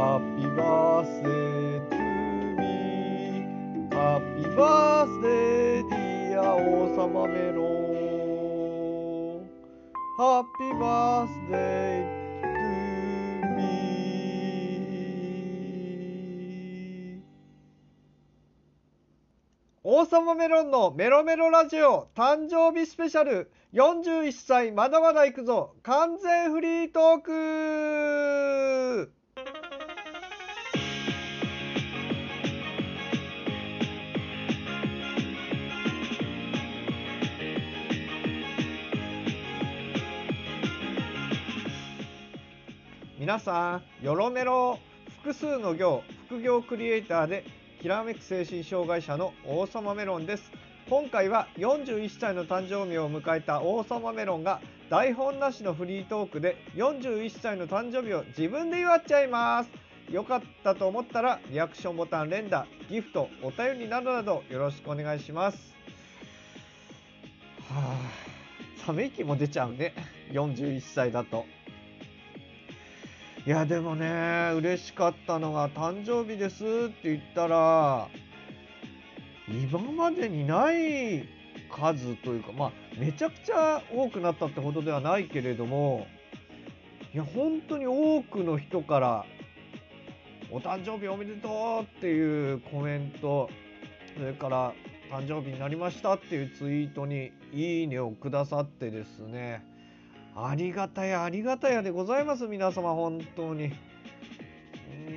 Happy birthday to me Happy birthday dear 王様メロン Happy birthday to me 王様メロンのメロメロラジオ誕生日スペシャル41歳まだまだ行くぞ完全フリートーク皆さんよろメロ複数の行副業クリエイターできらめく精神障害者の王様メロンです。今回は41歳の誕生日を迎えた王様メロンが台本なしのフリートークで41歳の誕生日を自分で祝っちゃいます。よかったと思ったらリアクションボタン連打ギフトお便りなどなどよろしくお願いします。はあ寒い気も出ちゃうね。41歳だと。いやでもね嬉しかったのが誕生日ですって言ったら今までにない数というかまあめちゃくちゃ多くなったってほどではないけれどもいや本当に多くの人から「お誕生日おめでとう」っていうコメントそれから「誕生日になりました」っていうツイートに「いいね」をくださってですね。ありがたやありがたやでございます皆様本当に。い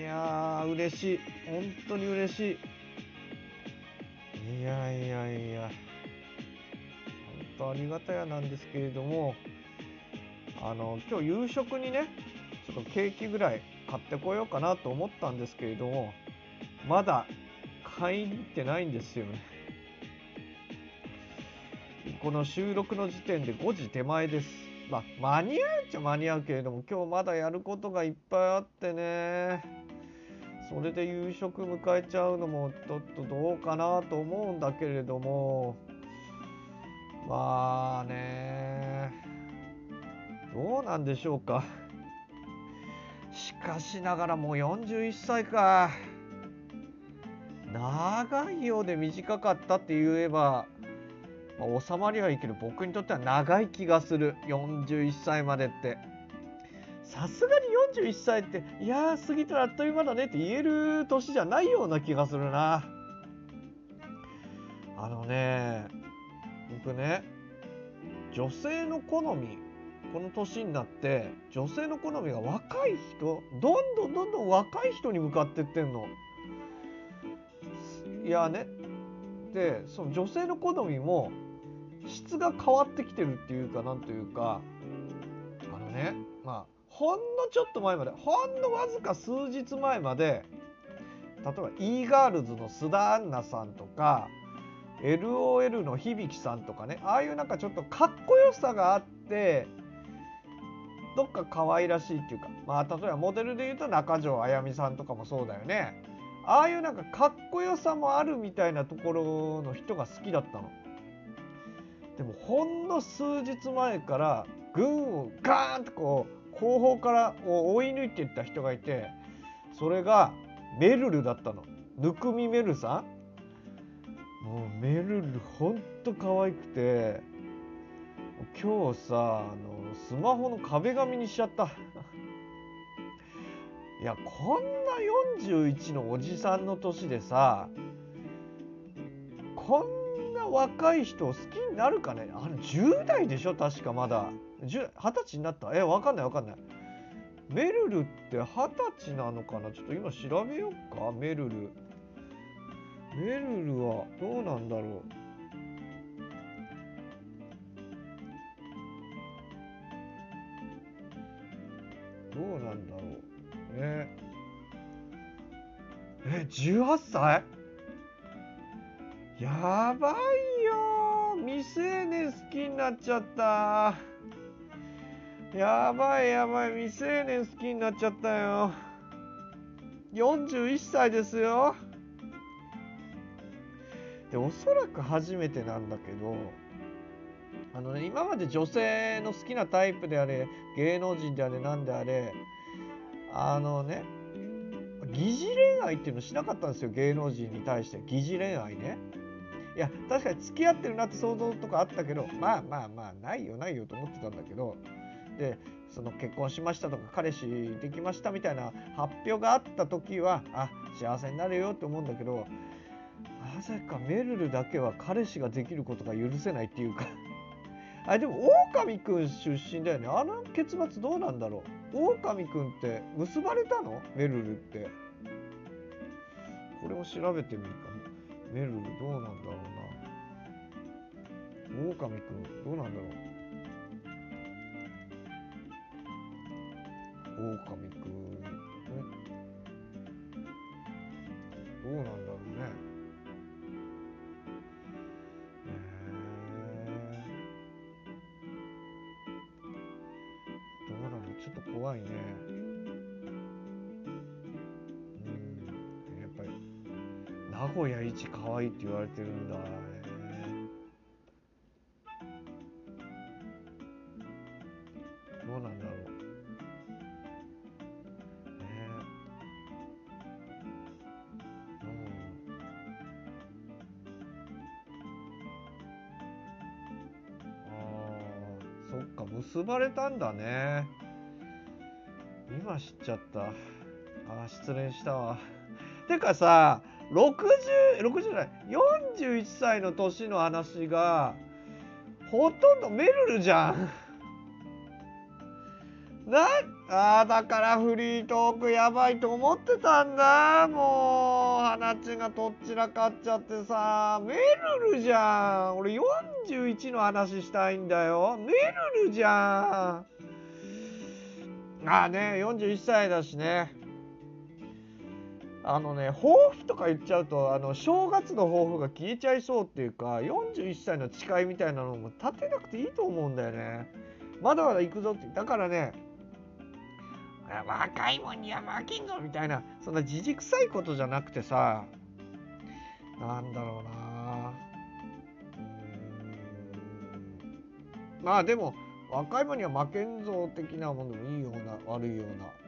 やー嬉しい。本当に嬉しい。いやいやいや。本当ありがたやなんですけれどもあの今日夕食にねちょっとケーキぐらい買ってこようかなと思ったんですけれどもまだ買いに行ってないんですよね。この収録の時点で5時手前です。まあ間に合うっちゃ間に合うけれども今日まだやることがいっぱいあってね。それで夕食迎えちゃうのもちょっとどうかなと思うんだけれども。まあね。どうなんでしょうか。しかしながらもう41歳か。長いようで短かったって言えば、まあ、収まりはいいけど僕にとっては長い気がする。41歳までって。さすがに41歳っていやー過ぎたらあっという間だねって言える年じゃないような気がするな。あのね僕ね女性の好みこの年になって女性の好みが若い人どんどんどんどん若い人に向かってってんの。いやねでその女性の好みも質が変わってきてるっていうかなんというかあのねまあほんのちょっと前までほんのわずか数日前まで例えば e ガールズの須田アンナさんとか LOL の響さんとかねああいうなんかちょっとかっこよさがあってどっか可愛らしいっていうかまあ例えばモデルで言うと中条あやみさんとかもそうだよねああいうなんかかっこよさもあるみたいなところの人が好きだったの。でもほんの数日前から軍をガーンとこう後方から追い抜いていった人がいてそれがメルルだったの。ぬくみメルさんもうメルルほんと可愛くて今日さあのスマホの壁紙にしちゃった。いやこんな41のおじさんの年でさこんな若い人を好きになるかね？あの10代でしょ？確かまだ。二十歳になった？えわかんないわかんない。メルルって二十歳なのかな？ちょっと今調べようか。メルルメルルはどうなんだろう？どうなんだろう？ねえ18歳やばいよ。未成年好きになっちゃった。やばいやばい。未成年好きになっちゃったよ。41歳ですよ。でおそらく初めてなんだけどあのね今まで女性の好きなタイプであれ芸能人であれなんであれあのね疑似恋愛っていうのしなかったんですよ芸能人に対して。疑似恋愛ね。いや確かに付き合ってるなって想像とかあったけどまあまあまあないよないよと思ってたんだけどでその結婚しましたとか彼氏できましたみたいな発表があった時はあ幸せになるよって思うんだけどなぜかめるるだけは彼氏ができることが許せないっていうか。あでも狼くん出身だよね。あの結末どうなんだろう。狼くんって結ばれたの？めるるって。これも調べてみるかめるるどうなんだろうな。オオカミくんどうなんだろうオオカミくんどうなんだろうね。古屋一可愛いって言われてるんだ。ねどうなんだろう。そっか結ばれたんだね。今知っちゃった。あー失恋したわ。てかさ6060じゃない。41歳の年の話がほとんどメルルじゃん。なあだからフリートークやばいと思ってたんだ。もう花ちがとっちらかっちゃってさ。メルルじゃん。俺41の話したいんだよ。メルルじゃん。ああね41歳だしね。あのね抱負とか言っちゃうとあの正月の抱負が消えちゃいそうっていうか41歳の誓いみたいなのも立てなくていいと思うんだよね。まだまだ行くぞって。だからね若いもんには負けんぞみたいなそんなじじくさいことじゃなくてさなんだろうな。うん。まあでも若いもんには負けんぞ的なもんでもいいような悪いような。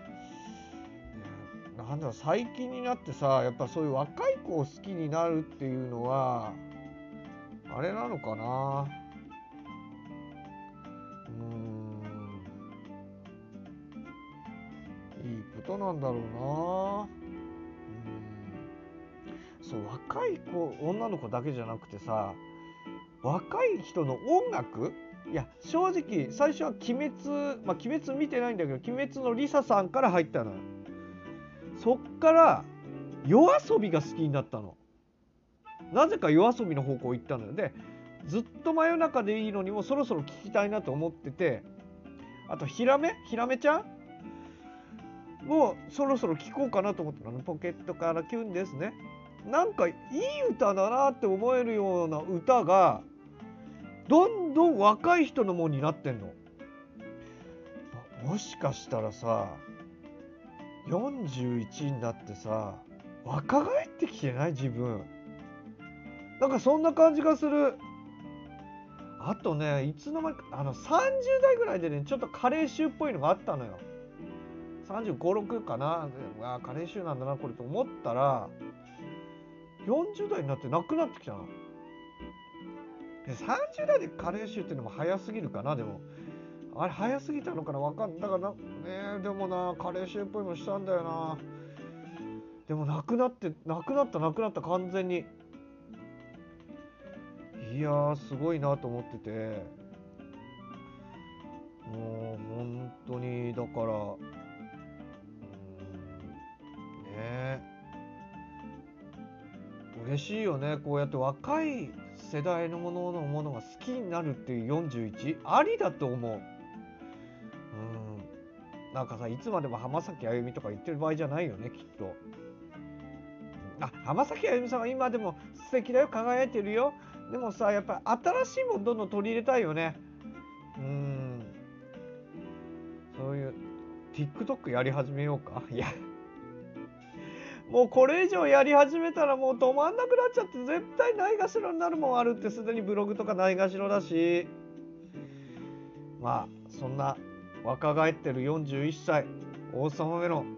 なんだ最近になってさやっぱそういう若い子を好きになるっていうのはあれなのかな？うん。いいことなんだろうな。うん。そう若い子女の子だけじゃなくてさ若い人の音楽？いや正直最初は「鬼滅」まあ「鬼滅」見てないんだけど「鬼滅」のリサさんから入ったのよ。そっから夜遊びが好きになったの。なぜか夜遊びの方向行ったのよ。でずっと真夜中でいいのにもそろそろ聞きたいなと思っててあとヒラメ？ヒラメちゃん？もうそろそろ聞こうかなと思ったの。ポケットからキュンですね。なんかいい歌だなって思えるような歌がどんどん若い人のものになってんの。もしかしたらさ41になってさ若返ってきてない？自分。なんかそんな感じがする。あとねいつの間にかあの30代ぐらいでねちょっとカレー臭っぽいのがあったのよ。3 5 6かな。あカレー臭なんだなこれと思ったら40代になってなくなってきたの。30代でカレー臭っていうのも早すぎるかなでも。あれ早すぎたのかなわかんだからねでもなカレー臭っぽいもしたんだよな。でもなくなってなくなったなくなった完全に。いやーすごいなと思ってて。もう本当にだからうんね嬉しいよねこうやって若い世代のもののものが好きになるっていう41ありだと思う。なんかさいつまでも浜崎あゆみとか言ってる場合じゃないよねきっと。あ浜崎あゆみさんは今でも素敵だよ輝いてるよ。でもさやっぱ新しいものどんどん取り入れたいよね。うん。そういう TikTok やり始めようか？いや。もうこれ以上やり始めたらもう止まんなくなっちゃって絶対ないがしろになるもんあるってすでにブログとかないがしろだし。まあそんな若返ってる41歳王様メロン。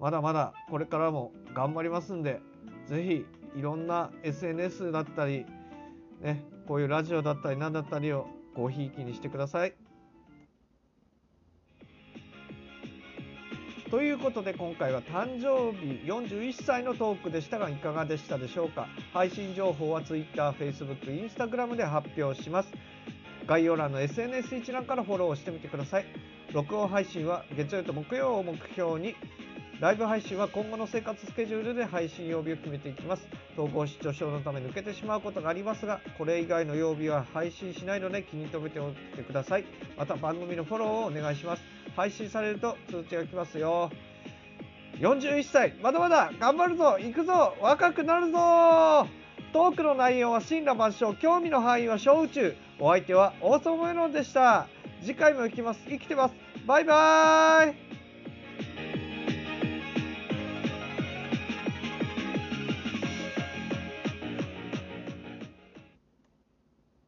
まだまだこれからも頑張りますんでぜひいろんな SNS だったりねこういうラジオだったり何だったりをごひいきにしてください。ということで今回は誕生日41歳のトークでしたがいかがでしたでしょうか？配信情報は Twitter、Facebook、Instagram で発表します。概要欄の SNS 一覧からフォローしてみてください。録音配信は月曜と木曜を目標にライブ配信は今後の生活スケジュールで配信曜日を決めていきます。統合失調症のため抜けてしまうことがありますがこれ以外の曜日は配信しないので気に留めておいてください。また番組のフォローをお願いします。配信されると通知が来ますよ。41歳まだまだ頑張るぞ行くぞ若くなるぞ。トークの内容は神羅万象興味の範囲は小宇宙。お相手はオーソメロンでした。次回も行きます。生きてます。バイバーイ。